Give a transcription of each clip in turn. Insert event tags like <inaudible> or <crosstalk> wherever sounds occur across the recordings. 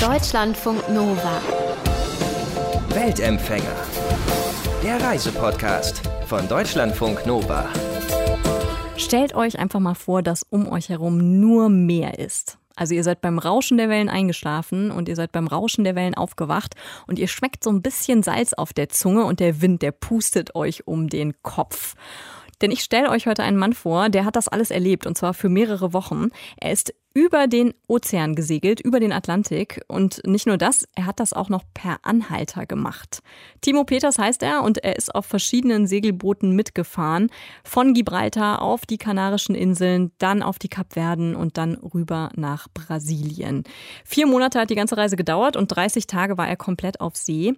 Deutschlandfunk Nova. Weltempfänger. Der Reisepodcast von Deutschlandfunk Nova. Stellt euch einfach mal vor, dass um euch herum nur Meer ist. Also ihr seid beim Rauschen der Wellen eingeschlafen und ihr seid beim Rauschen der Wellen aufgewacht und ihr schmeckt so ein bisschen Salz auf der Zunge und der Wind, der pustet euch um den Kopf. Denn ich stelle euch heute einen Mann vor, der hat das alles erlebt und zwar für mehrere Wochen. Er ist über den Ozean gesegelt, über den Atlantik. Und nicht nur das, er hat das auch noch per Anhalter gemacht. Timo Peters heißt er und er ist auf verschiedenen Segelbooten mitgefahren. Von Gibraltar auf die Kanarischen Inseln, dann auf die Kapverden und dann rüber nach Brasilien. Vier Monate hat die ganze Reise gedauert und 30 Tage war er komplett auf See.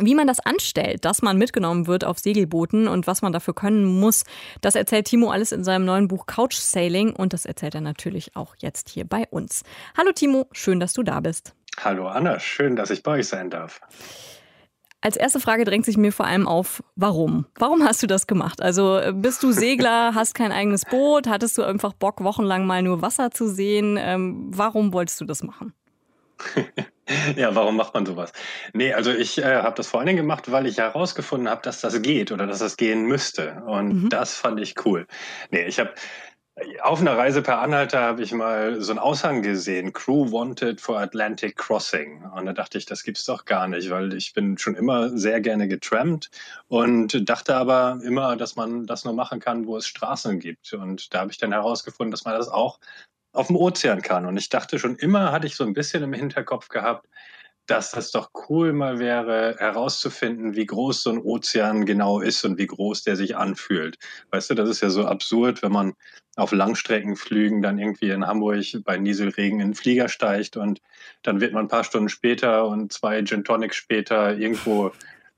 Wie man das anstellt, dass man mitgenommen wird auf Segelbooten und was man dafür können muss, das erzählt Timo alles in seinem neuen Buch Couch Sailing und das erzählt er natürlich auch jetzt hier bei uns. Hallo Timo, schön, dass du da bist. Hallo Anna, schön, dass ich bei euch sein darf. Als erste Frage drängt sich mir vor allem auf, warum? Warum hast du das gemacht? Also bist du Segler, <laughs> hast kein eigenes Boot, hattest du einfach Bock, wochenlang mal nur Wasser zu sehen? Ähm, warum wolltest du das machen? <laughs> Ja, warum macht man sowas? Nee, also ich äh, habe das vor allen Dingen gemacht, weil ich herausgefunden habe, dass das geht oder dass das gehen müsste. Und mhm. das fand ich cool. Nee, ich habe auf einer Reise per Anhalter habe ich mal so einen Aushang gesehen, Crew Wanted for Atlantic Crossing. Und da dachte ich, das gibt's doch gar nicht, weil ich bin schon immer sehr gerne getrampt und dachte aber immer, dass man das nur machen kann, wo es Straßen gibt. Und da habe ich dann herausgefunden, dass man das auch auf dem Ozean kann. Und ich dachte schon immer, hatte ich so ein bisschen im Hinterkopf gehabt, dass das doch cool mal wäre, herauszufinden, wie groß so ein Ozean genau ist und wie groß der sich anfühlt. Weißt du, das ist ja so absurd, wenn man auf Langstreckenflügen dann irgendwie in Hamburg bei Nieselregen in den Flieger steigt und dann wird man ein paar Stunden später und zwei Gin Tonic später irgendwo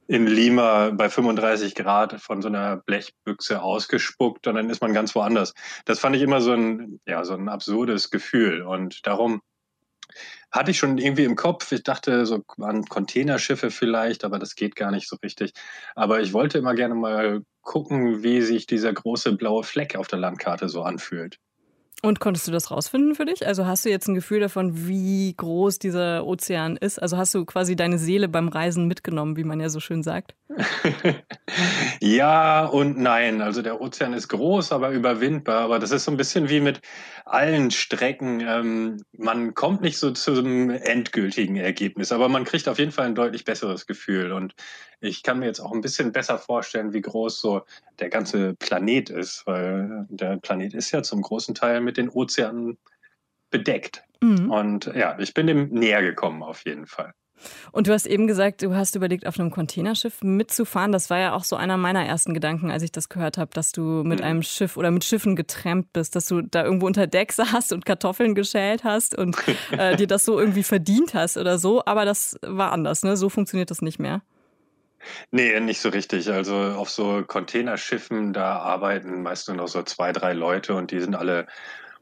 in Lima bei 35 Grad von so einer Blechbüchse ausgespuckt und dann ist man ganz woanders. Das fand ich immer so ein, ja, so ein absurdes Gefühl und darum hatte ich schon irgendwie im Kopf. Ich dachte so an Containerschiffe vielleicht, aber das geht gar nicht so richtig. Aber ich wollte immer gerne mal gucken, wie sich dieser große blaue Fleck auf der Landkarte so anfühlt. Und konntest du das rausfinden für dich? Also hast du jetzt ein Gefühl davon, wie groß dieser Ozean ist? Also hast du quasi deine Seele beim Reisen mitgenommen, wie man ja so schön sagt? <laughs> ja und nein. Also der Ozean ist groß, aber überwindbar. Aber das ist so ein bisschen wie mit allen Strecken. Ähm, man kommt nicht so zum endgültigen Ergebnis, aber man kriegt auf jeden Fall ein deutlich besseres Gefühl. Und ich kann mir jetzt auch ein bisschen besser vorstellen, wie groß so der ganze Planet ist, weil der Planet ist ja zum großen Teil mit den Ozeanen bedeckt. Mhm. Und ja, ich bin dem näher gekommen auf jeden Fall. Und du hast eben gesagt, du hast überlegt, auf einem Containerschiff mitzufahren. Das war ja auch so einer meiner ersten Gedanken, als ich das gehört habe, dass du mit mhm. einem Schiff oder mit Schiffen getrampt bist, dass du da irgendwo unter Deck <laughs> saßt und Kartoffeln geschält hast und äh, <laughs> dir das so irgendwie verdient hast oder so. Aber das war anders, ne? So funktioniert das nicht mehr. Nee, nicht so richtig. Also auf so Containerschiffen, da arbeiten meist nur noch so zwei, drei Leute und die sind alle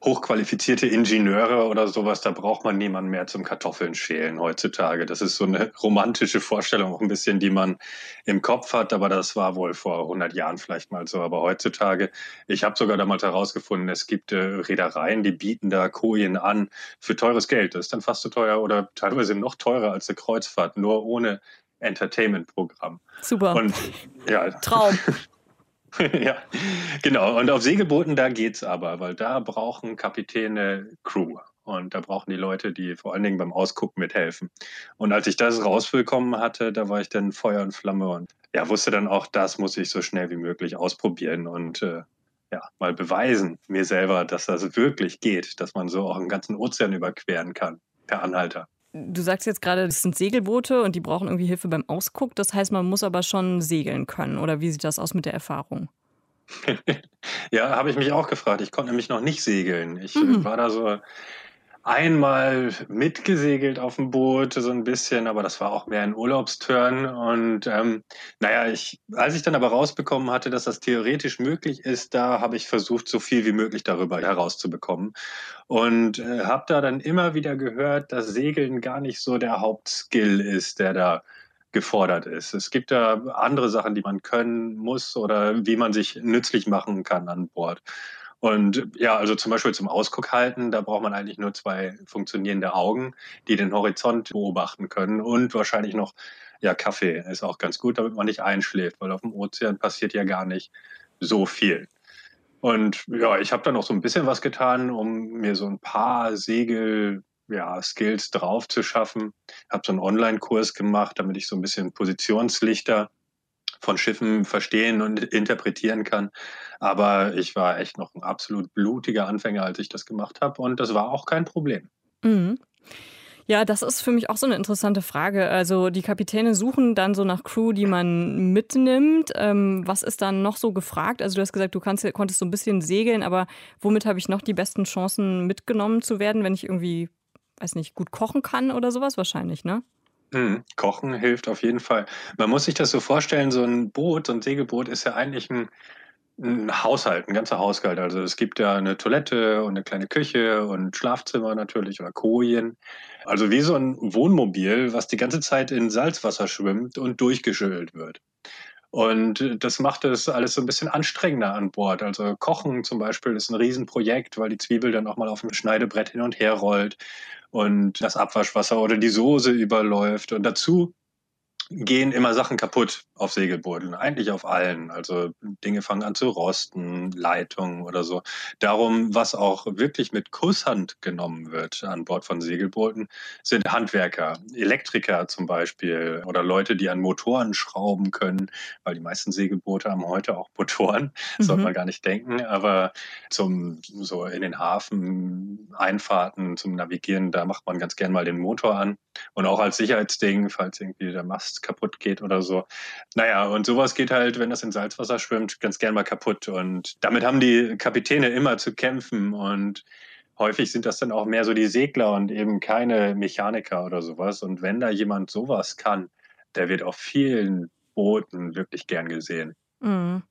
hochqualifizierte Ingenieure oder sowas, da braucht man niemanden mehr zum Kartoffeln schälen heutzutage. Das ist so eine <laughs> romantische Vorstellung auch ein bisschen, die man im Kopf hat, aber das war wohl vor 100 Jahren vielleicht mal so. Aber heutzutage, ich habe sogar damals herausgefunden, es gibt äh, Reedereien, die bieten da Kojen an für teures Geld. Das ist dann fast so teuer oder teilweise noch teurer als eine Kreuzfahrt, nur ohne Entertainment-Programm. Super. Und ja. Traum. <laughs> ja, genau. Und auf Segelbooten, da geht's aber, weil da brauchen Kapitäne Crew. Und da brauchen die Leute, die vor allen Dingen beim Ausgucken mithelfen. Und als ich das rausbekommen hatte, da war ich dann Feuer und Flamme und ja, wusste dann auch, das muss ich so schnell wie möglich ausprobieren und äh, ja, mal beweisen mir selber, dass das wirklich geht, dass man so auch einen ganzen Ozean überqueren kann per Anhalter. Du sagst jetzt gerade, das sind Segelboote und die brauchen irgendwie Hilfe beim Ausguck. Das heißt, man muss aber schon segeln können. Oder wie sieht das aus mit der Erfahrung? <laughs> ja, habe ich mich auch gefragt. Ich konnte nämlich noch nicht segeln. Ich mhm. war da so einmal mitgesegelt auf dem Boot, so ein bisschen, aber das war auch mehr ein Urlaubsturn. Und ähm, naja, ich, als ich dann aber rausbekommen hatte, dass das theoretisch möglich ist, da habe ich versucht, so viel wie möglich darüber herauszubekommen. Und äh, habe da dann immer wieder gehört, dass Segeln gar nicht so der Hauptskill ist, der da gefordert ist. Es gibt da andere Sachen, die man können muss oder wie man sich nützlich machen kann an Bord. Und ja, also zum Beispiel zum Ausguck halten, da braucht man eigentlich nur zwei funktionierende Augen, die den Horizont beobachten können und wahrscheinlich noch, ja, Kaffee ist auch ganz gut, damit man nicht einschläft, weil auf dem Ozean passiert ja gar nicht so viel. Und ja, ich habe da noch so ein bisschen was getan, um mir so ein paar Segel ja, Skills drauf zu schaffen. Habe so einen Online-Kurs gemacht, damit ich so ein bisschen Positionslichter von Schiffen verstehen und interpretieren kann. Aber ich war echt noch ein absolut blutiger Anfänger, als ich das gemacht habe. Und das war auch kein Problem. Mhm. Ja, das ist für mich auch so eine interessante Frage. Also die Kapitäne suchen dann so nach Crew, die man mitnimmt. Ähm, was ist dann noch so gefragt? Also du hast gesagt, du kannst, konntest so ein bisschen segeln, aber womit habe ich noch die besten Chancen mitgenommen zu werden, wenn ich irgendwie, weiß nicht, gut kochen kann oder sowas? Wahrscheinlich, ne? Mhm. Kochen hilft auf jeden Fall. Man muss sich das so vorstellen, so ein Boot, so ein Segelboot ist ja eigentlich ein, ein Haushalt, ein ganzer Haushalt. Also es gibt ja eine Toilette und eine kleine Küche und Schlafzimmer natürlich oder Kojen. Also wie so ein Wohnmobil, was die ganze Zeit in Salzwasser schwimmt und durchgeschüttelt wird. Und das macht es alles so ein bisschen anstrengender an Bord. Also Kochen zum Beispiel ist ein Riesenprojekt, weil die Zwiebel dann auch mal auf dem Schneidebrett hin und her rollt und das Abwaschwasser oder die Soße überläuft. Und dazu gehen immer Sachen kaputt auf Segelbooten, eigentlich auf allen. Also Dinge fangen an zu rosten, Leitungen oder so. Darum, was auch wirklich mit Kusshand genommen wird an Bord von Segelbooten, sind Handwerker, Elektriker zum Beispiel oder Leute, die an Motoren schrauben können, weil die meisten Segelboote haben heute auch Motoren, mhm. sollte man gar nicht denken. Aber zum so in den Hafen Einfahrten, zum Navigieren, da macht man ganz gern mal den Motor an. Und auch als Sicherheitsding, falls irgendwie der Mast kaputt geht oder so. Naja, und sowas geht halt, wenn das in Salzwasser schwimmt, ganz gern mal kaputt. Und damit haben die Kapitäne immer zu kämpfen. Und häufig sind das dann auch mehr so die Segler und eben keine Mechaniker oder sowas. Und wenn da jemand sowas kann, der wird auf vielen Booten wirklich gern gesehen. Mhm.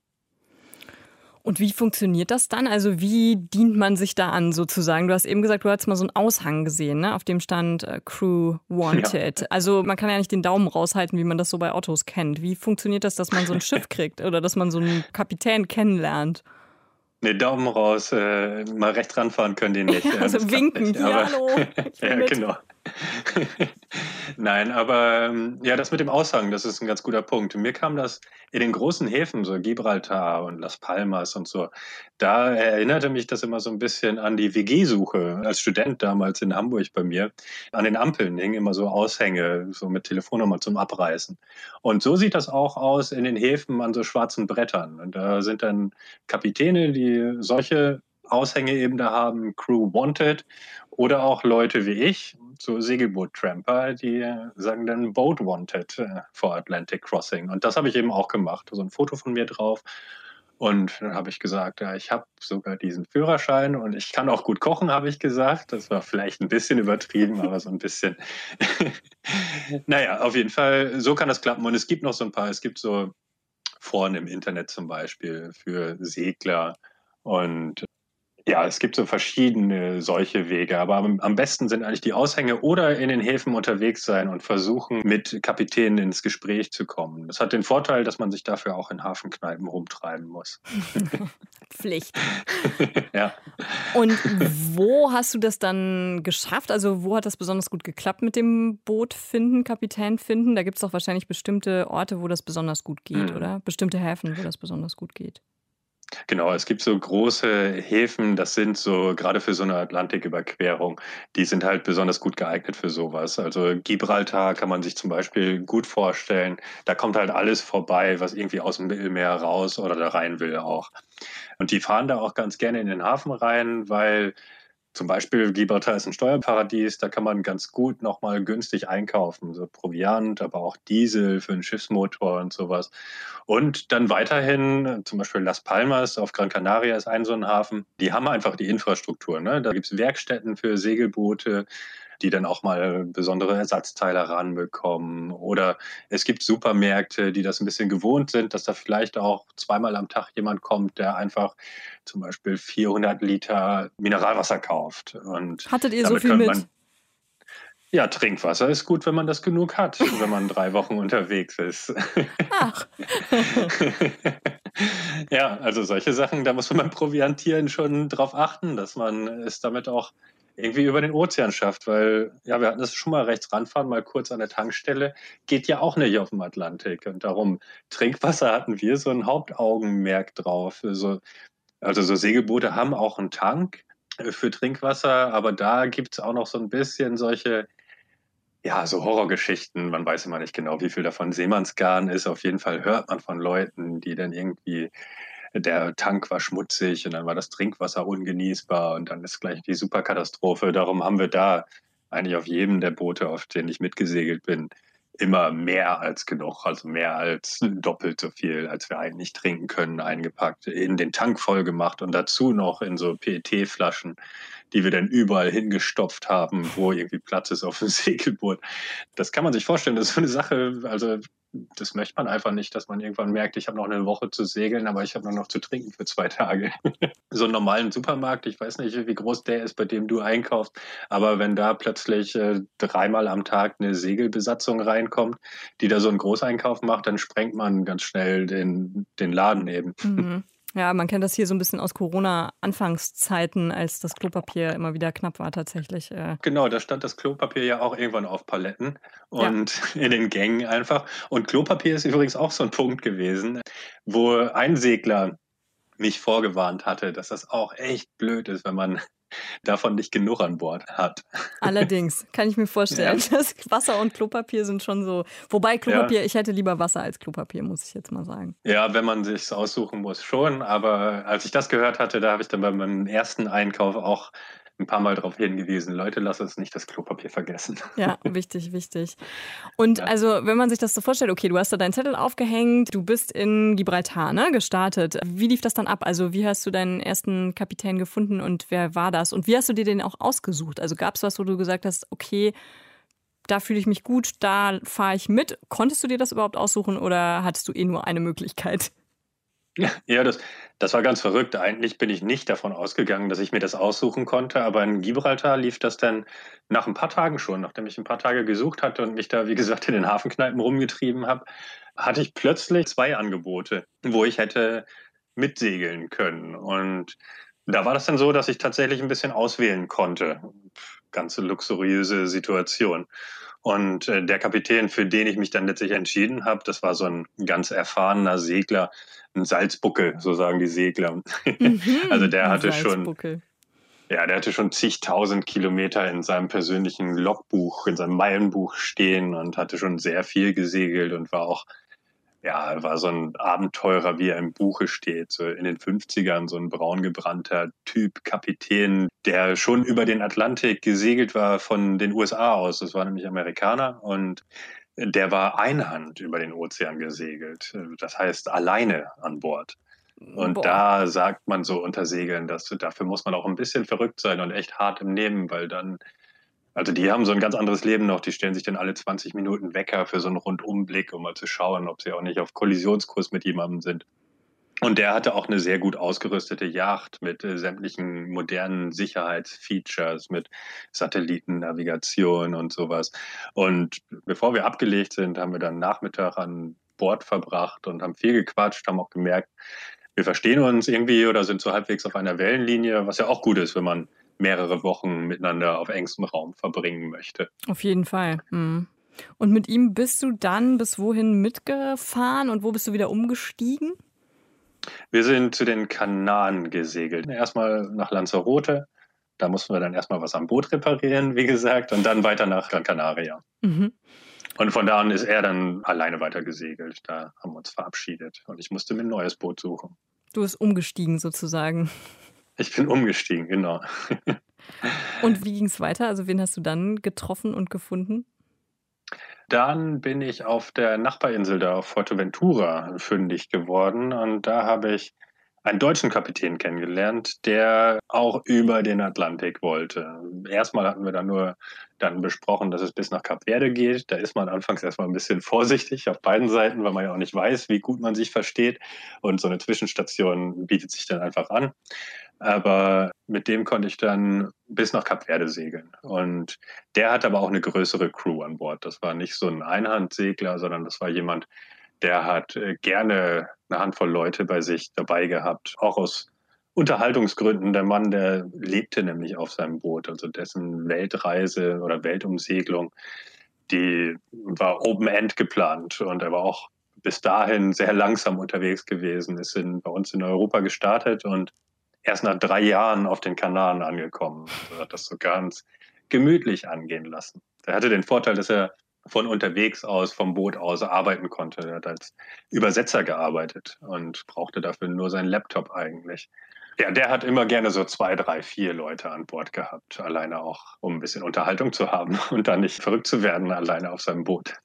Und wie funktioniert das dann? Also wie dient man sich da an sozusagen? Du hast eben gesagt, du hast mal so einen Aushang gesehen, ne? auf dem stand äh, Crew Wanted. Ja. Also man kann ja nicht den Daumen raushalten, wie man das so bei Autos kennt. Wie funktioniert das, dass man so ein Schiff kriegt oder dass man so einen Kapitän kennenlernt? Ne, Daumen raus, äh, mal recht ranfahren können die nicht. Ja, also winken, nicht, ja, hallo. <laughs> ja, mit. genau. <laughs> Nein, aber ähm, ja, das mit dem Aushang, das ist ein ganz guter Punkt. Mir kam das in den großen Häfen, so Gibraltar und Las Palmas und so, da erinnerte mich das immer so ein bisschen an die WG-Suche. Als Student damals in Hamburg bei mir, an den Ampeln hingen immer so Aushänge, so mit Telefonnummer zum Abreißen. Und so sieht das auch aus in den Häfen an so schwarzen Brettern. Und da sind dann Kapitäne, die solche Aushänge eben da haben, Crew Wanted oder auch Leute wie ich, so Segelboot-Tramper, die sagen dann Boat Wanted äh, for Atlantic Crossing. Und das habe ich eben auch gemacht. So ein Foto von mir drauf. Und dann habe ich gesagt, ja, ich habe sogar diesen Führerschein und ich kann auch gut kochen, habe ich gesagt. Das war vielleicht ein bisschen übertrieben, aber so ein bisschen. <laughs> naja, auf jeden Fall, so kann das klappen. Und es gibt noch so ein paar, es gibt so Foren im Internet zum Beispiel für Segler und ja, es gibt so verschiedene solche Wege, aber am, besten sind eigentlich die Aushänge oder in den Häfen unterwegs sein und versuchen, mit Kapitänen ins Gespräch zu kommen. Das hat den Vorteil, dass man sich dafür auch in Hafenkneipen rumtreiben muss. <laughs> Pflicht. <laughs> ja. Und wo hast du das dann geschafft? Also wo hat das besonders gut geklappt mit dem Boot finden, Kapitän finden? Da gibt es doch wahrscheinlich bestimmte Orte, wo das besonders gut geht, mhm. oder? Bestimmte Häfen, wo das besonders gut geht. Genau, es gibt so große Häfen, das sind so gerade für so eine Atlantiküberquerung, die sind halt besonders gut geeignet für sowas. Also Gibraltar kann man sich zum Beispiel gut vorstellen. Da kommt halt alles vorbei, was irgendwie aus dem Mittelmeer raus oder da rein will auch. Und die fahren da auch ganz gerne in den Hafen rein, weil zum Beispiel Gibraltar ist ein Steuerparadies, da kann man ganz gut nochmal günstig einkaufen, so Proviant, aber auch Diesel für einen Schiffsmotor und sowas. Und dann weiterhin, zum Beispiel Las Palmas auf Gran Canaria ist ein so ein Hafen, die haben einfach die Infrastruktur. Ne? Da gibt es Werkstätten für Segelboote, die dann auch mal besondere Ersatzteile ranbekommen. Oder es gibt Supermärkte, die das ein bisschen gewohnt sind, dass da vielleicht auch zweimal am Tag jemand kommt, der einfach zum Beispiel 400 Liter Mineralwasser kauft. Und Hattet ihr so viel mit? Ja, Trinkwasser ist gut, wenn man das genug hat, <laughs> wenn man drei Wochen unterwegs ist. Ach. <laughs> ja, also solche Sachen, da muss man beim Proviantieren schon drauf achten, dass man es damit auch irgendwie über den Ozean schafft, weil, ja, wir hatten das schon mal rechts ranfahren, mal kurz an der Tankstelle, geht ja auch nicht auf dem Atlantik. Und darum, Trinkwasser hatten wir so ein Hauptaugenmerk drauf. So, also so Segelboote haben auch einen Tank äh, für Trinkwasser, aber da gibt es auch noch so ein bisschen solche ja, so Horrorgeschichten. Man weiß immer nicht genau, wie viel davon Seemannsgarn ist. Auf jeden Fall hört man von Leuten, die dann irgendwie der Tank war schmutzig und dann war das Trinkwasser ungenießbar und dann ist gleich die Superkatastrophe. Darum haben wir da eigentlich auf jedem der Boote, auf denen ich mitgesegelt bin, immer mehr als genug, also mehr als <laughs> doppelt so viel, als wir eigentlich trinken können, eingepackt, in den Tank voll gemacht und dazu noch in so PET-Flaschen, die wir dann überall hingestopft haben, wo irgendwie Platz ist auf dem <laughs> Segelboot. Das kann man sich vorstellen, das ist so eine Sache, also das möchte man einfach nicht, dass man irgendwann merkt, ich habe noch eine Woche zu segeln, aber ich habe nur noch zu trinken für zwei Tage. <laughs> so einen normalen Supermarkt, ich weiß nicht, wie groß der ist, bei dem du einkaufst, aber wenn da plötzlich äh, dreimal am Tag eine Segelbesatzung reinkommt, die da so einen Großeinkauf macht, dann sprengt man ganz schnell den, den Laden eben. Mhm. Ja, man kennt das hier so ein bisschen aus Corona-Anfangszeiten, als das Klopapier immer wieder knapp war tatsächlich. Äh. Genau, da stand das Klopapier ja auch irgendwann auf Paletten und ja. <laughs> in den Gängen einfach. Und Klopapier ist übrigens auch so ein Punkt gewesen, wo ein Segler mich vorgewarnt hatte, dass das auch echt blöd ist, wenn man davon nicht genug an Bord hat. Allerdings, kann ich mir vorstellen. Ja. <laughs> Das Wasser und Klopapier sind schon so. Wobei Klopapier, ja. ich hätte lieber Wasser als Klopapier, muss ich jetzt mal sagen. Ja, wenn man sich aussuchen muss, schon. Aber als ich das gehört hatte, da habe ich dann bei meinem ersten Einkauf auch ein paar Mal darauf hingewiesen, Leute, lass uns nicht das Klopapier vergessen. <laughs> Ja, wichtig, wichtig. Und ja. also, wenn man sich das so vorstellt, okay, du hast da deinen Zettel aufgehängt, du bist in Gibraltar, ne, gestartet. Wie lief das dann ab? Also, wie hast du deinen ersten Kapitän gefunden und wer war das? Und wie hast du dir den auch ausgesucht? Also, gab es was, wo du gesagt hast, okay, da fühle ich mich gut, da fahre ich mit. Konntest du dir das überhaupt aussuchen oder hattest du eh nur eine Möglichkeit? Ja, das, das war ganz verrückt. Eigentlich bin ich nicht davon ausgegangen, dass ich mir das aussuchen konnte, aber in Gibraltar lief das dann nach ein paar Tagen schon, nachdem ich ein paar Tage gesucht hatte und mich da, wie gesagt, in den Hafenkneipen rumgetrieben habe, hatte ich plötzlich zwei Angebote, wo ich hätte mitsegeln können. Und da war das dann so, dass ich tatsächlich ein bisschen auswählen konnte. Ganze luxuriöse Situation. Und äh, der Kapitän, für den ich mich dann letztlich entschieden habe, das war so ein ganz erfahrener Segler, ein Salzbuckel, so sagen die Segler. Mhm, <laughs> also der hatte schon. Ja, der hatte schon zigtausend Kilometer in seinem persönlichen Logbuch, in seinem Meilenbuch stehen und hatte schon sehr viel gesegelt und war auch, ja, war so ein Abenteurer, wie er im Buche steht, so in den 50ern, so ein braungebrannter Typ, Kapitän, der schon über den Atlantik gesegelt war von den USA aus. Das war nämlich Amerikaner und der war einhand über den Ozean gesegelt. Das heißt, alleine an Bord. Und Boah. da sagt man so unter Segeln, dass dafür muss man auch ein bisschen verrückt sein und echt hart im Nehmen, weil dann, also die haben so ein ganz anderes Leben noch, die stellen sich dann alle 20 Minuten Wecker für so einen Rundumblick, um mal zu schauen, ob sie auch nicht auf Kollisionskurs mit jemandem sind. Und der hatte auch eine sehr gut ausgerüstete Yacht mit äh, sämtlichen modernen Sicherheitsfeatures, mit Satellitennavigation und sowas. Und bevor wir abgelegt sind, haben wir dann Nachmittag an Bord verbracht und haben viel gequatscht, haben auch gemerkt, wir verstehen uns irgendwie oder sind so halbwegs auf einer Wellenlinie, was ja auch gut ist, wenn man mehrere Wochen miteinander auf engstem Raum verbringen möchte. Auf jeden Fall. Mhm. Und mit ihm bist du dann bis wohin mitgefahren und wo bist du wieder umgestiegen? Wir sind zu den Kanaren gesegelt. Erstmal nach Lanzarote. Da mussten wir dann erstmal was am Boot reparieren, wie gesagt, und dann weiter nach Gran Canaria. Mhm. Und von da an ist er dann alleine weiter gesegelt. Da haben wir uns verabschiedet und ich musste mir ein neues Boot suchen. Du bist umgestiegen sozusagen. Ich bin umgestiegen, genau. und wie ging es weiter? Also wen hast du dann getroffen und gefunden? Dann bin ich auf der Nachbarinsel da auf Fuerteventura fündig geworden und da habe ich einen deutschen Kapitän kennengelernt, der auch über den Atlantik wollte. Erstmal hatten wir dann nur dann besprochen, dass es bis nach Kap Verde geht. Da ist man anfangs erstmal ein bisschen <laughs> vorsichtig auf beiden Seiten, weil man ja auch nicht weiß, wie gut man sich versteht. Und so eine Zwischenstation bietet sich dann einfach an. Aber mit dem konnte ich dann bis nach Kap Verde segeln. Und der hatte aber auch eine größere Crew an Bord. Das war nicht so ein Einhandsegler, sondern das war jemand, der hat äh, gerne eine Handvoll Leute bei sich dabei gehabt, auch aus Unterhaltungsgründen. Der Mann, der lebte nämlich auf seinem Boot, also dessen Weltreise oder Weltumsegelung, die war Open-End geplant und er war auch bis dahin sehr langsam unterwegs gewesen, ist in, bei uns in Europa gestartet und erst nach drei Jahren auf den Kanaren angekommen. Also hat das so ganz gemütlich angehen lassen. Er hatte den Vorteil, dass er von unterwegs aus, vom Boot aus arbeiten konnte. Er hat als Übersetzer gearbeitet und brauchte dafür nur seinen Laptop eigentlich. Ja, der hat immer gerne so zwei, drei, vier Leute an Bord gehabt, alleine auch, um ein bisschen Unterhaltung zu haben <laughs> und dann nicht verrückt zu werden, alleine auf seinem Boot.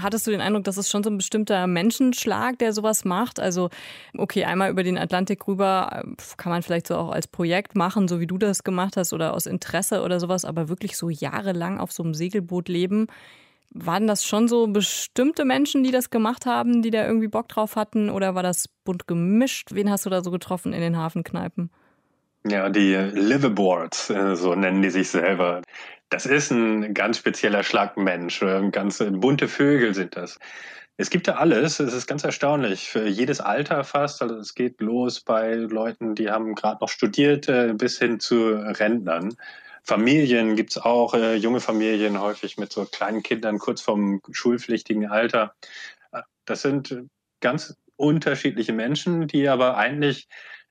Hattest du den Eindruck, dass es schon so ein bestimmter Menschenschlag, der sowas macht? Also, okay, einmal über den Atlantik rüber kann man vielleicht so auch als Projekt machen, so wie du das gemacht hast oder aus Interesse oder sowas, aber wirklich so jahrelang auf so einem Segelboot leben waren das schon so bestimmte Menschen, die das gemacht haben, die da irgendwie Bock drauf hatten? Oder war das bunt gemischt? Wen hast du da so getroffen in den Hafenkneipen? Ja, die Liveaboards, äh, so nennen die sich selber. Das ist ein ganz spezieller Schlag Mensch. Äh, ganz bunte Vögel sind das. Es gibt da alles. Es ist ganz erstaunlich. Für jedes Alter fast. Also es geht los bei Leuten, die haben gerade noch studiert, äh, bis hin zu Rentnern. Familien gibt es auch, äh, junge Familien häufig mit so kleinen Kindern kurz vom schulpflichtigen Alter. Äh, das sind ganz unterschiedliche Menschen, die aber eigentlich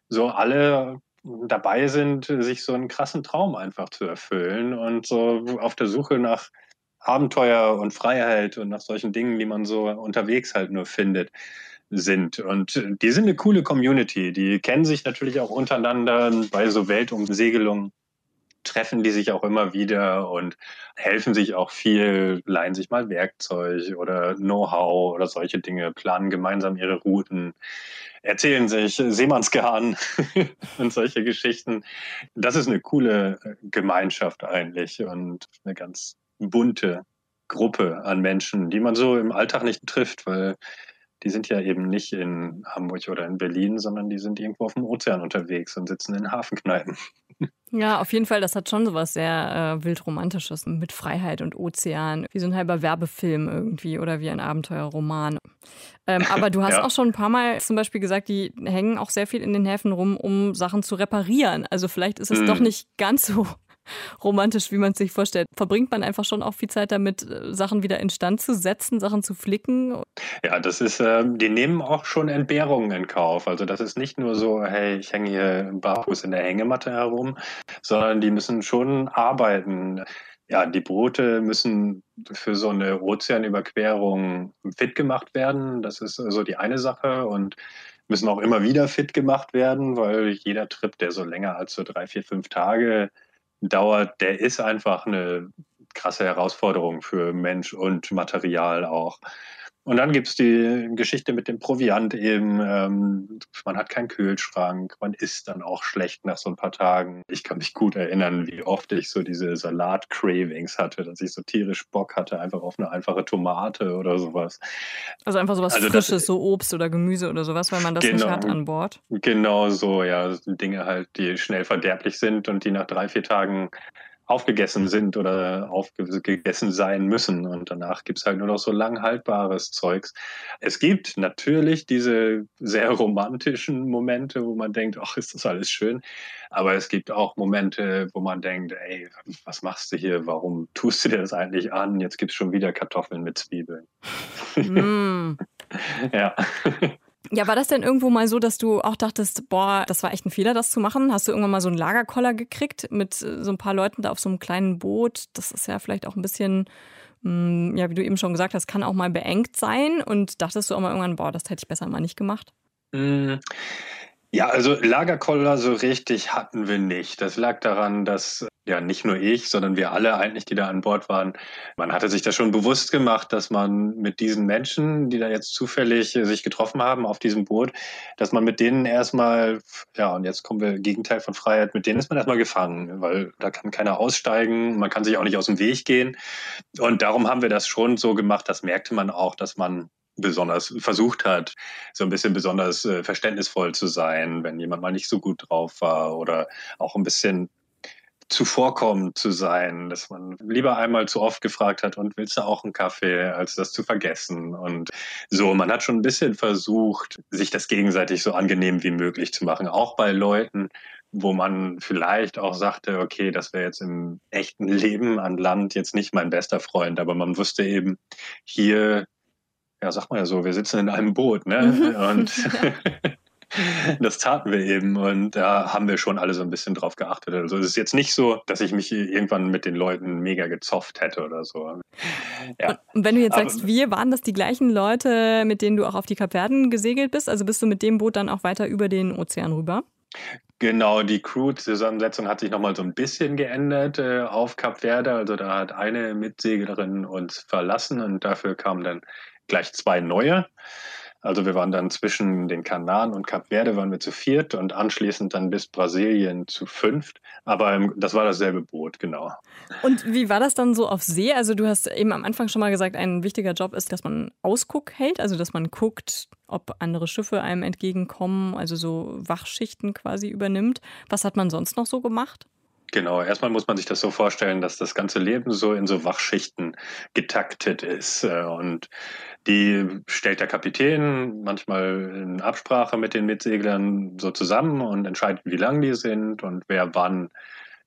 so alle dabei sind, sich so einen krassen Traum einfach zu erfüllen und so auf der Suche nach Abenteuer und Freiheit und nach solchen Dingen, die man so unterwegs halt nur findet sind. Und die sind eine coole Community. Die kennen sich natürlich auch untereinander bei so Weltumsegelungen treffen die sich auch immer wieder und helfen sich auch viel, leihen sich mal Werkzeug oder Know-how oder solche Dinge, planen gemeinsam ihre Routen, erzählen sich Seemannsgarn <laughs> und solche Geschichten. Das ist eine coole äh, Gemeinschaft eigentlich und eine ganz bunte Gruppe an Menschen, die man so im Alltag nicht trifft, weil die sind ja eben nicht in Hamburg oder in Berlin, sondern die sind irgendwo auf dem Ozean unterwegs und sitzen in Hafenkneipen. Ja, auf jeden Fall, das hat schon so was sehr äh, wildromantisches mit Freiheit und Ozean, wie so ein halber Werbefilm irgendwie oder wie ein Abenteuerroman. Ähm, <laughs> aber du hast ja. auch schon ein paar Mal zum Beispiel gesagt, die hängen auch sehr viel in den Häfen rum, um Sachen zu reparieren. Also vielleicht ist es mhm. doch nicht ganz so romantisch, wie man es sich vorstellt. Verbringt man einfach schon auch viel Zeit damit, äh, Sachen wieder instand zu setzen, Sachen zu flicken? Ja, das ist, äh, die nehmen auch schon Entbehrungen in Kauf. Also das ist nicht nur so, hey, ich hänge hier barfuß in der Hängematte herum, sondern die müssen schon arbeiten. Ja, die Boote müssen für so eine Ozeanüberquerung fit gemacht werden. Das ist so die eine Sache und müssen auch immer wieder fit gemacht werden, weil jeder Trip, der so länger als so drei, vier, fünf Tage dauert, der ist einfach eine krasse Herausforderung für Mensch und Material auch. Und dann gibt es die Geschichte mit dem Proviant eben. Ähm, man hat keinen Kühlschrank, man isst dann auch schlecht nach so ein paar Tagen. Ich kann mich gut erinnern, wie oft ich so diese Salat-Cravings hatte, dass ich so tierisch Bock hatte, einfach auf eine einfache Tomate oder sowas. Also einfach sowas also Frisches, das, so Obst oder Gemüse oder sowas, weil man das genau, nicht hat an Bord. Genau so, ja. Dinge halt, die schnell verderblich sind und die nach drei, vier Tagen aufgegessen sind oder aufgegessen sein müssen. Und danach gibt's halt nur noch so lang haltbares Zeugs. Es gibt natürlich diese sehr romantischen Momente, wo man denkt, ach, ist das alles schön. Aber es gibt auch Momente, wo man denkt, ey, was machst du hier? Warum tust du dir das eigentlich an? Jetzt gibt's schon wieder Kartoffeln mit Zwiebeln. Mm. <laughs> ja. Ja, war das denn irgendwo mal so, dass du auch dachtest, boah, das war echt ein Fehler, das zu machen? Hast du irgendwann mal so einen Lagerkoller gekriegt mit äh, so ein paar Leuten da auf so einem kleinen Boot? Das ist ja vielleicht auch ein bisschen, mm, ja, wie du eben schon gesagt hast, kann auch mal beengt sein. Und dachtest du auch mal irgendwann, boah, das hätte ich besser mal nicht gemacht? Mm. Ja, also Lagerkoller so richtig hatten wir nicht. Das lag daran, dass ja nicht nur ich, sondern wir alle eigentlich, die da an Bord waren, man hatte sich das schon bewusst gemacht, dass man mit diesen Menschen, die da jetzt zufällig sich getroffen haben auf diesem Boot, dass man mit denen erstmal, ja, und jetzt kommen wir Gegenteil von Freiheit, mit denen ist man erstmal gefangen, weil da kann keiner aussteigen, man kann sich auch nicht aus dem Weg gehen. Und darum haben wir das schon so gemacht, das merkte man auch, dass man besonders versucht hat, so ein bisschen besonders äh, verständnisvoll zu sein, wenn jemand mal nicht so gut drauf war oder auch ein bisschen zuvorkommend zu sein, dass man lieber einmal zu oft gefragt hat und willst du auch einen Kaffee, als das zu vergessen. Und so, man hat schon ein bisschen versucht, sich das gegenseitig so angenehm wie möglich zu machen, auch bei Leuten, wo man vielleicht auch sagte, okay, das wäre jetzt im echten Leben an Land jetzt nicht mein bester Freund, aber man wusste eben, hier ja, sag mal ja so, wir sitzen in einem Boot, ne? Mhm. Und <laughs> <laughs> das taten wir eben und da haben wir schon alle so ein bisschen drauf geachtet. Also es ist jetzt nicht so, dass ich mich irgendwann mit den Leuten mega gezofft hätte oder so. Ja. Und wenn du jetzt sagst, wir, waren das die gleichen Leute, mit denen du auch auf die Kapverden gesegelt bist? Also bist du mit dem Boot dann auch weiter über den Ozean rüber? Genau, die Crew-Zusammensetzung hat sich nochmal so ein bisschen geändert äh, auf Kap Verde. Also da hat eine Mitseglerin uns verlassen und dafür kam dann gleich zwei neue. Also wir waren dann zwischen den Kanaren und Kap Verde waren wir zu viert und anschließend dann bis Brasilien zu fünft. Aber das war dasselbe Boot, genau. Und wie war das dann so auf See? Also du hast eben am Anfang schon mal gesagt, ein wichtiger Job ist, dass man Ausguck hält, also dass man guckt, ob andere Schiffe einem entgegenkommen, also so Wachschichten quasi übernimmt. Was hat man sonst noch so gemacht? Genau, erstmal muss man sich das so vorstellen, dass das ganze Leben so in so Wachschichten getaktet ist. Äh, und die stellt der Kapitän manchmal in Absprache mit den Mitseglern so zusammen und entscheidet, wie lang die sind und wer wann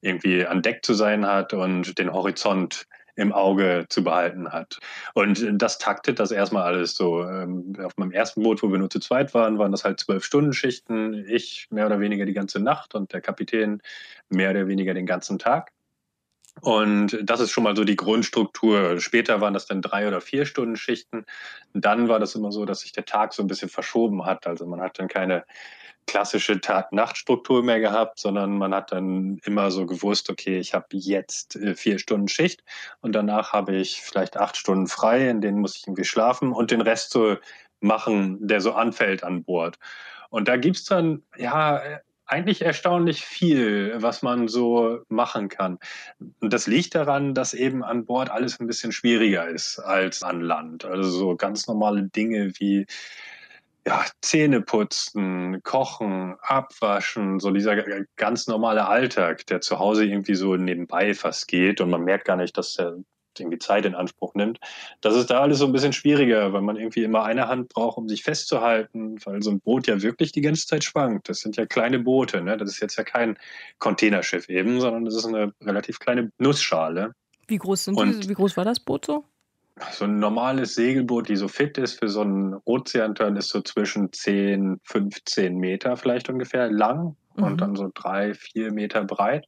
irgendwie an Deck zu sein hat und den Horizont im Auge zu behalten hat. Und das taktet das erstmal alles so. Ähm, auf meinem ersten Boot, wo wir nur zu zweit waren, waren das halt zwölf Stunden Schichten. Ich mehr oder weniger die ganze Nacht und der Kapitän mehr oder weniger den ganzen Tag. Und das ist schon mal so die Grundstruktur. Später waren das dann drei oder vier Stunden Schichten. Dann war das immer so, dass sich der Tag so ein bisschen verschoben hat. Also man hat dann keine klassische Tag-Nacht-Struktur mehr gehabt, sondern man hat dann immer so gewusst, okay, ich habe jetzt äh, vier Stunden Schicht und danach habe ich vielleicht acht Stunden frei, in denen muss ich irgendwie schlafen und den Rest so machen, der so anfällt an Bord. Und da gibt es dann, ja, eigentlich erstaunlich viel, was man so machen kann. Und das liegt daran, dass eben an Bord alles ein bisschen schwieriger ist als an Land. Also so ganz normale Dinge wie ja, Zähne putzen, kochen, abwaschen, so dieser ganz normale Alltag, der zu Hause irgendwie so nebenbei fast geht und man merkt gar nicht, dass der irgendwie Zeit in Anspruch nimmt. Das ist da alles so ein bisschen schwieriger, weil man irgendwie immer eine Hand braucht, um sich festzuhalten, weil so ein Boot ja wirklich die ganze Zeit schwankt. Das sind ja kleine Boote, ne? Das ist jetzt ja kein Containerschiff eben, sondern das ist eine relativ kleine Nussschale. Wie groß sind die, wie groß war das Boot so? So ein normales Segelboot, die so fit ist für so einen Ozeanturn, ist so zwischen 10, 15 Meter vielleicht ungefähr lang mhm. und dann so drei, vier Meter breit.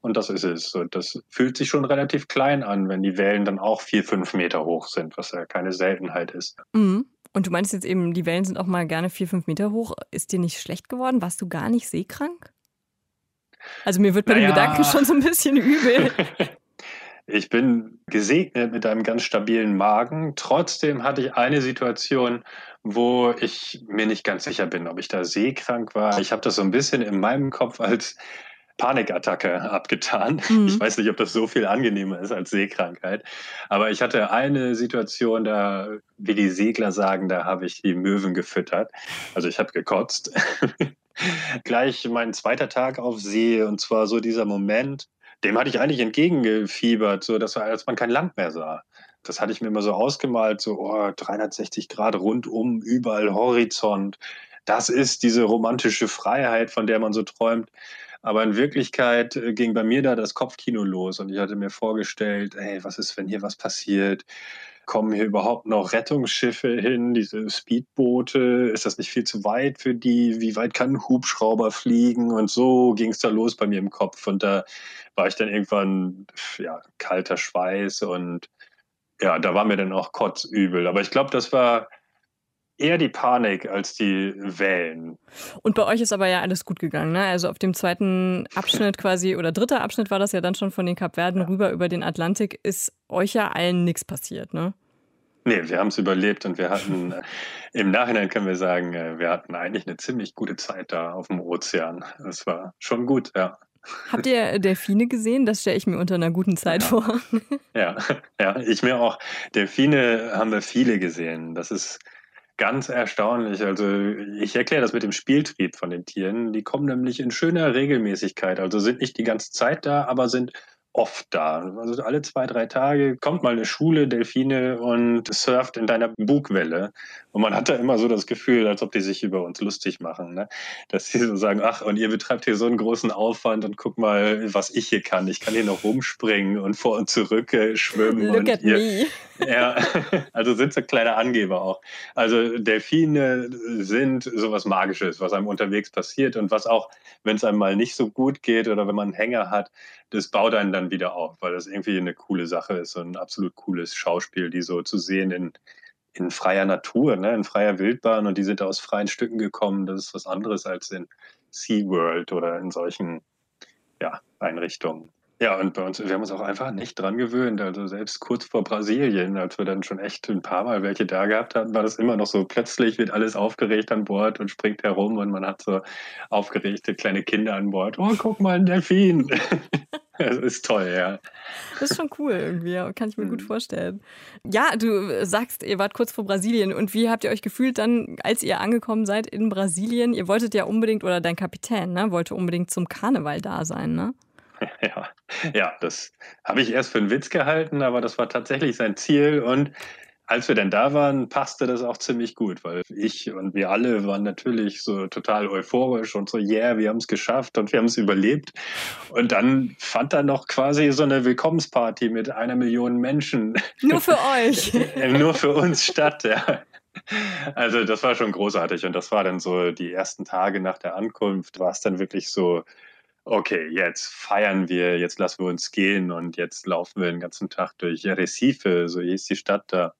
Und das ist es. Das fühlt sich schon relativ klein an, wenn die Wellen dann auch vier, fünf Meter hoch sind, was ja keine Seltenheit ist. Mhm. Und du meinst jetzt eben, die Wellen sind auch mal gerne vier, fünf Meter hoch. Ist dir nicht schlecht geworden? Warst du gar nicht seekrank? Also mir wird bei naja. dem Gedanken schon so ein bisschen übel. <laughs> Ich bin gesegnet mit einem ganz stabilen Magen. Trotzdem hatte ich eine Situation, wo ich mir nicht ganz sicher bin, ob ich da seekrank war. Ich habe das so ein bisschen in meinem Kopf als Panikattacke abgetan. Mhm. Ich weiß nicht, ob das so viel angenehmer ist als Seekrankheit. Aber ich hatte eine Situation, da, wie die Segler sagen, da habe ich die Möwen gefüttert. Also ich habe gekotzt. <laughs> Gleich mein zweiter Tag auf See und zwar so dieser Moment, dem hatte ich eigentlich entgegengefiebert, so dass als man kein Land mehr sah. Das hatte ich mir immer so ausgemalt, so oh, 360 Grad rundum, überall Horizont. Das ist diese romantische Freiheit, von der man so träumt. Aber in Wirklichkeit äh, ging bei mir da das Kopfkino los und ich hatte mir vorgestellt, ey, was ist, wenn hier was passiert? Kommen hier überhaupt noch Rettungsschiffe hin, diese Speedboote? Ist das nicht viel zu weit für die? Wie weit kann ein Hubschrauber fliegen? Und so ging es da los bei mir im Kopf. Und da war ich dann irgendwann, ja, kalter Schweiß und ja, da war mir dann auch kotzübel. Aber ich glaube, das war eher die Panik als die Wellen. Und bei euch ist aber ja alles gut gegangen, ne? Also auf dem zweiten Abschnitt quasi, oder dritter Abschnitt war das ja dann schon von den Kapverden ja. rüber über den Atlantik, ist euch ja allen nichts passiert, ne? Nee, wir haben es überlebt und wir hatten, äh, im Nachhinein können wir sagen, äh, wir hatten eigentlich eine ziemlich gute Zeit da auf dem Ozean. Es war schon gut, ja. Habt ihr Delfine gesehen? Das stelle ich mir unter einer guten Zeit ja. vor. Ja, <laughs> ja, ich mir auch. Delfine haben wir viele gesehen. Das ist ganz erstaunlich. Also ich erkläre das mit dem Spieltrieb von den Tieren. Die kommen nämlich in schöner Regelmäßigkeit. Also sind nicht die ganze Zeit da, aber sind oft da. Also alle zwei, drei Tage kommt mal eine Schule Delfine und surft in deiner Bugwelle. Und man hat da immer so das Gefühl, als ob die sich über uns lustig machen. Ne? Dass sie so sagen, ach, und ihr betreibt hier so einen großen Aufwand und guck mal, was ich hier kann. Ich kann hier noch rumspringen und vor und zurück äh, schwimmen. Look und at ihr, me. Ja, <laughs> also sind so kleine Angeber auch. Also Delfine sind sowas Magisches, was einem unterwegs passiert und was auch, wenn es einem mal nicht so gut geht oder wenn man einen Hänger hat, das baut einen dann wieder auf, weil das irgendwie eine coole Sache ist und ein absolut cooles Schauspiel, die so zu sehen in, in freier Natur, ne, in freier Wildbahn und die sind aus freien Stücken gekommen. Das ist was anderes als in SeaWorld oder in solchen ja, Einrichtungen. Ja, und bei uns, wir haben uns auch einfach nicht dran gewöhnt. Also selbst kurz vor Brasilien, als wir dann schon echt ein paar Mal welche da gehabt hatten, war das immer noch so, plötzlich wird alles aufgeregt an Bord und springt herum und man hat so aufgeregte kleine Kinder an Bord. Oh, guck mal, ein Delfin. <laughs> Das ist toll, ja. Das ist schon cool irgendwie, kann ich mir gut mhm. vorstellen. Ja, du sagst, ihr wart kurz vor Brasilien und wie habt ihr euch gefühlt dann, als ihr angekommen seid in Brasilien? Ihr wolltet ja unbedingt, oder dein Kapitän, ne, wollte unbedingt zum Karneval da sein, ne? <laughs> Ja, ja das habe ich erst für einen Witz gehalten, aber das war tatsächlich sein Ziel. Und als wir dann da waren, passte das auch ziemlich gut, weil ich und wir alle waren natürlich so total euphorisch und so, yeah, wir haben es geschafft und wir haben es überlebt. Und dann fand da noch quasi so eine Willkommensparty mit einer Million Menschen. Nur für euch. <laughs> Nur für uns statt, ja. Also das war schon großartig und das war dann so die ersten Tage nach der Ankunft, war es dann wirklich so, okay, jetzt feiern wir, jetzt lassen wir uns gehen und jetzt laufen wir den ganzen Tag durch Recife, so hieß die Stadt da,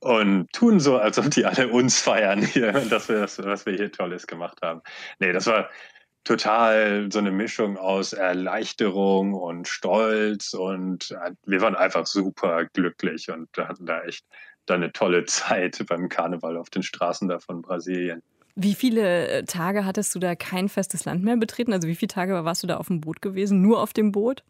und tun so, als ob die alle uns feiern hier, <laughs> dass wir das, was wir hier Tolles gemacht haben. Nee, das war total so eine Mischung aus Erleichterung und Stolz und äh, wir waren einfach super glücklich und hatten da echt dann eine tolle <laughs> Zeit beim Karneval auf den Straßen da von Brasilien. Wie viele äh, Tage hattest du da kein festes Land mehr betreten? Also wie viele Tage warst du da auf dem Boot gewesen? Nur auf dem Boot?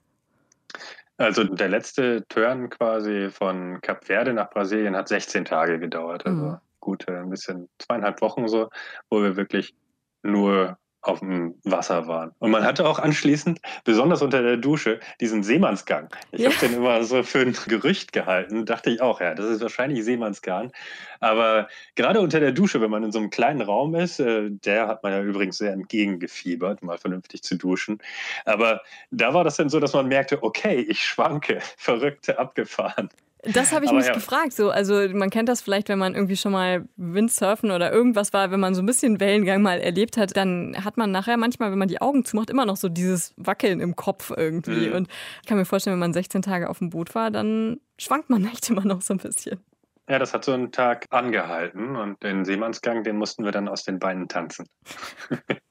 Also der letzte Turn quasi von Cap Verde nach Brasilien hat 16 Tage gedauert. Also mhm. gut ein bisschen zweieinhalb Wochen so, wo wir wirklich nur auf dem Wasser waren. Und man hatte auch anschließend, besonders unter der Dusche, diesen Seemannsgang. Ich ja. habe den immer so für ein Gerücht gehalten, dachte ich auch, ja, das ist wahrscheinlich Seemannsgarn. Aber gerade unter der Dusche, wenn man in so einem kleinen Raum ist, äh, der hat man ja übrigens sehr entgegengefiebert, mal vernünftig zu duschen. Aber da war das dann so, dass man merkte, okay, ich schwanke, <laughs> verrückte abgefahren. Das habe ich Aber mich ja. gefragt. So, also man kennt das vielleicht, wenn man irgendwie schon mal Windsurfen oder irgendwas war, wenn man so ein bisschen Wellengang mal erlebt hat, dann hat man nachher manchmal, wenn man die Augen zumacht, immer noch so dieses Wackeln im Kopf irgendwie. Mhm. Und ich kann mir vorstellen, wenn man 16 Tage auf dem Boot war, dann schwankt man <laughs> echt immer noch so ein bisschen. Ja, das hat so einen Tag angehalten und den Seemannsgang, den mussten wir dann aus den Beinen tanzen. <laughs>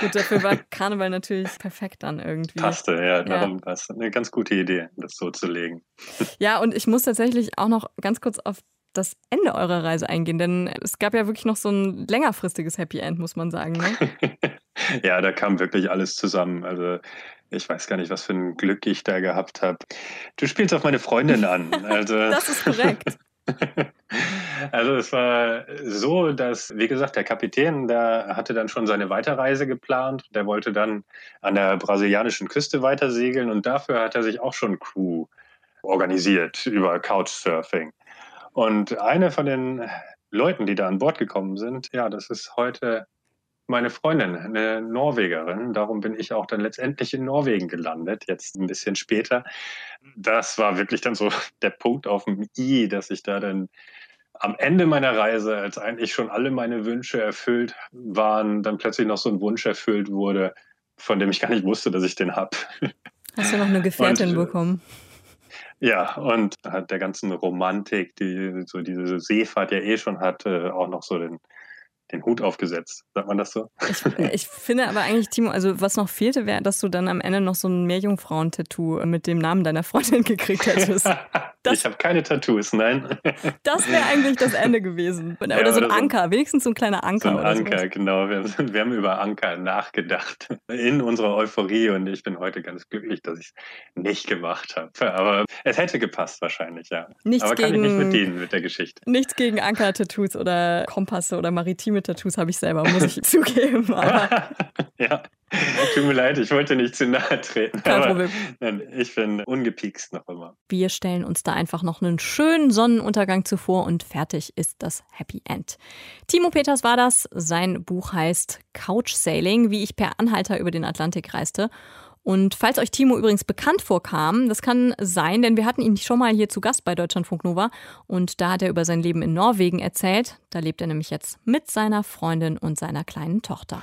Gut, dafür war Karneval natürlich perfekt dann irgendwie. Passte, ja, darum ja. war es eine ganz gute Idee, das so zu legen. Ja, und ich muss tatsächlich auch noch ganz kurz auf das Ende eurer Reise eingehen, denn es gab ja wirklich noch so ein längerfristiges Happy End, muss man sagen. Ne? <laughs> ja, da kam wirklich alles zusammen. Also ich weiß gar nicht, was für ein Glück ich da gehabt habe. Du spielst auf meine Freundin an. <laughs> Also, das ist korrekt. <laughs> Also es war so, dass, wie gesagt, der Kapitän, der hatte dann schon seine Weiterreise geplant. Der wollte dann an der brasilianischen Küste weitersegeln und dafür hat er sich auch schon Crew organisiert über Couchsurfing. Und eine von den Leuten, die da an Bord gekommen sind, ja, das ist heute meine Freundin, eine Norwegerin. Darum bin ich auch dann letztendlich in Norwegen gelandet, jetzt ein bisschen später. Das war wirklich dann so <laughs> der Punkt auf dem I, dass ich da dann am Ende meiner Reise, als eigentlich schon alle meine Wünsche erfüllt waren, dann plötzlich noch so ein Wunsch erfüllt wurde, von dem ich gar nicht wusste, dass ich den habe. <laughs> Hast du noch eine Gefährtin Und, bekommen? Ja, und hat der ganzen Romantik, die so diese Seefahrt ja eh schon hat, äh, auch noch so den, den Hut aufgesetzt. Sagt man das so? Ich, ich finde aber eigentlich, Timo, also was noch fehlte, wäre, dass du dann am Ende noch so ein Meerjungfrauen-Tattoo mit dem Namen deiner Freundin gekriegt hättest. <laughs> Das, ich habe keine Tattoos, nein. <laughs> Das wäre eigentlich das Ende gewesen. <laughs> Oder, ja, so ein Anker, so, wenigstens so ein kleiner Anker. So ein Anker, sowas. genau. Wir, <laughs> wir, haben über Anker nachgedacht in unserer Euphorie und ich bin heute ganz glücklich, dass ich es nicht gemacht habe. Aber es hätte gepasst wahrscheinlich, ja. Nichts Aber kann gegen, ich nicht mit denen, mit der Geschichte. Nichts gegen Anker-Tattoos oder Kompasse oder maritime Tattoos habe ich selber, muss ich zugeben. ja. <laughs> Tut mir leid, ich wollte nicht zu nahe treten. Kein Problem. Ich bin ungepiekst noch immer. Wir stellen uns da einfach noch einen schönen Sonnenuntergang zuvor und fertig ist das Happy End. Timo Peters war das. Sein Buch heißt Couch Sailing, wie ich per Anhalter über den Atlantik reiste. Und falls euch Timo übrigens bekannt vorkam, das kann sein, denn wir hatten ihn schon mal hier zu Gast bei Deutschlandfunk Nova und da hat er über sein Leben in Norwegen erzählt. Da lebt er nämlich jetzt mit seiner Freundin und seiner kleinen Tochter.